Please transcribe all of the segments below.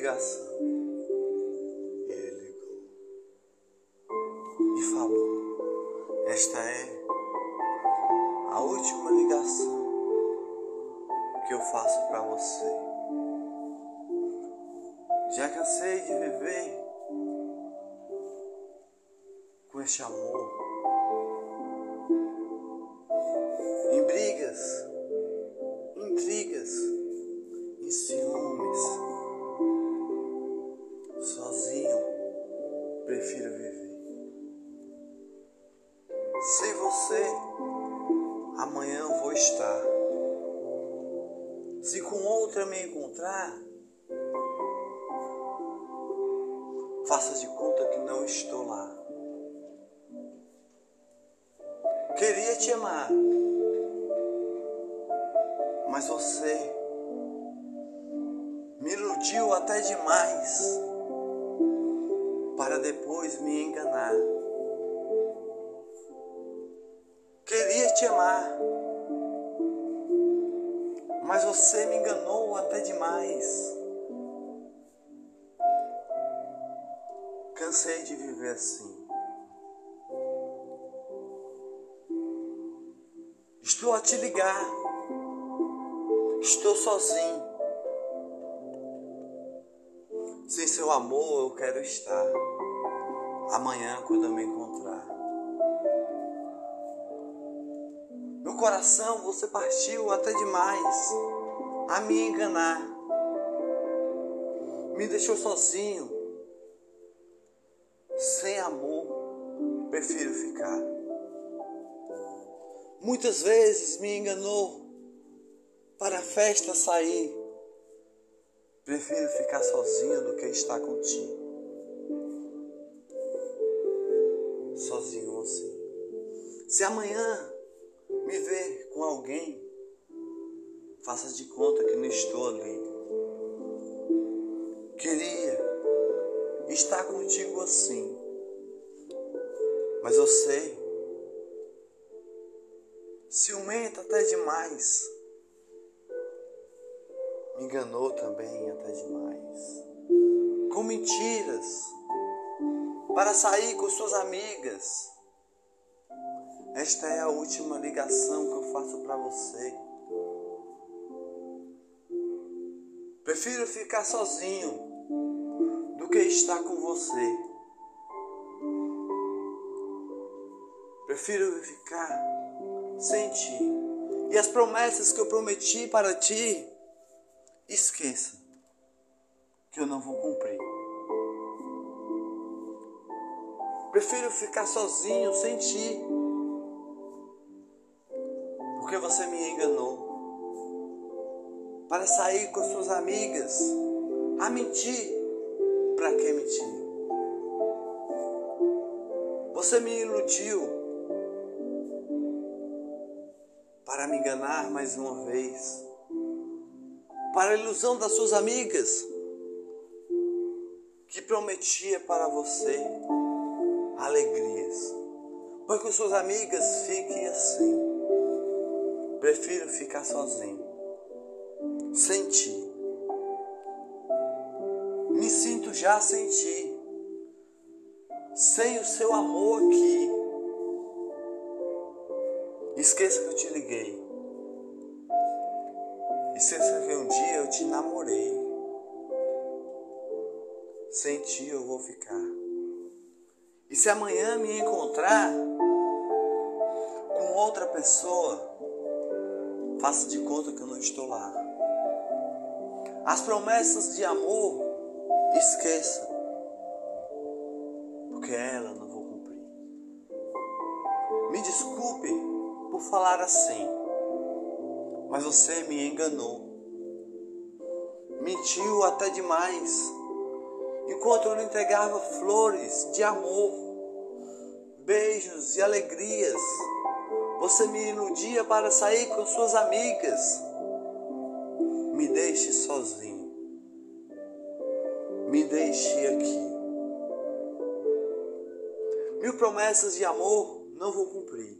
ligação. Ele ligou e falou: Esta é a última ligação que eu faço para você. Já cansei de viver com este amor você, amanhã eu vou estar. Se com outra me encontrar, faça de conta que não estou lá. Queria te amar, mas você me iludiu até demais para depois me enganar. Queria te amar, mas você me enganou até demais. Cansei de viver assim. Estou a te ligar. Estou sozinho. Sem seu amor eu quero estar. Amanhã quando eu me encontrar. Coração você partiu até demais a me enganar. Me deixou sozinho. Sem amor, prefiro ficar. Muitas vezes me enganou para a festa sair. Prefiro ficar sozinho do que estar contigo. Sozinho assim. Se amanhã me ver com alguém, faça de conta que não estou ali. Queria estar contigo assim, mas eu sei ciumenta até demais. Me enganou também até demais. Com mentiras. Para sair com suas amigas. Esta é a última ligação que eu faço para você. Prefiro ficar sozinho do que estar com você. Prefiro ficar sem ti. E as promessas que eu prometi para ti, esqueça que eu não vou cumprir. Prefiro ficar sozinho sem ti, você me enganou. Para sair com suas amigas, a mentir. Para que mentir? Você me iludiu para me enganar mais uma vez, para a ilusão das suas amigas, que prometia para você alegrias. Pois com suas amigas fiquem assim. Prefiro ficar sozinho, sem ti. Me sinto já sem ti, sem o seu amor aqui. Esqueça que eu te liguei. Esqueça que um dia eu te namorei. Sem ti eu vou ficar. E se amanhã me encontrar com outra pessoa, faça de conta que eu não estou lá. As promessas de amor, esqueça. Porque ela não vou cumprir. Me desculpe por falar assim, mas você me enganou. Mentiu até demais. Enquanto eu lhe entregava flores de amor, beijos e alegrias, você me iludia para sair com suas amigas. Me deixe sozinho. Me deixe aqui. Mil promessas de amor não vou cumprir.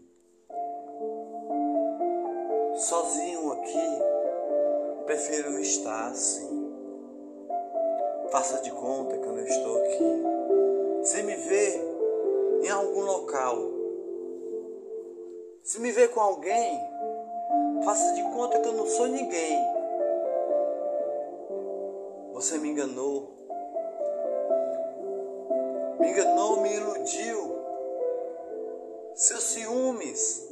Sozinho aqui, prefiro estar assim. faça de conta que eu não estou aqui. Se me vê em algum local, se me vê com alguém, faça de conta que eu não sou ninguém. Você me enganou. Me enganou, me iludiu. Seus ciúmes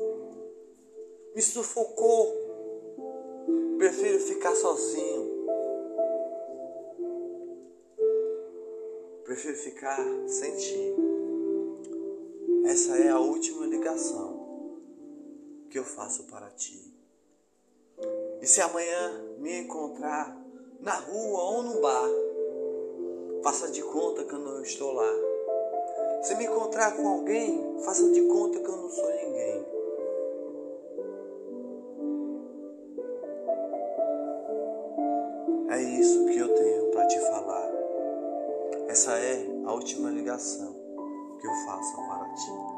me sufocou. Prefiro ficar sozinho. Prefiro ficar sem ti. Essa é a última ligação eu faço para ti. E se amanhã me encontrar na rua ou no bar, faça de conta que eu não estou lá. Se me encontrar com alguém, faça de conta que eu não sou ninguém. É isso que eu tenho para te falar. Essa é a última ligação que eu faço para ti.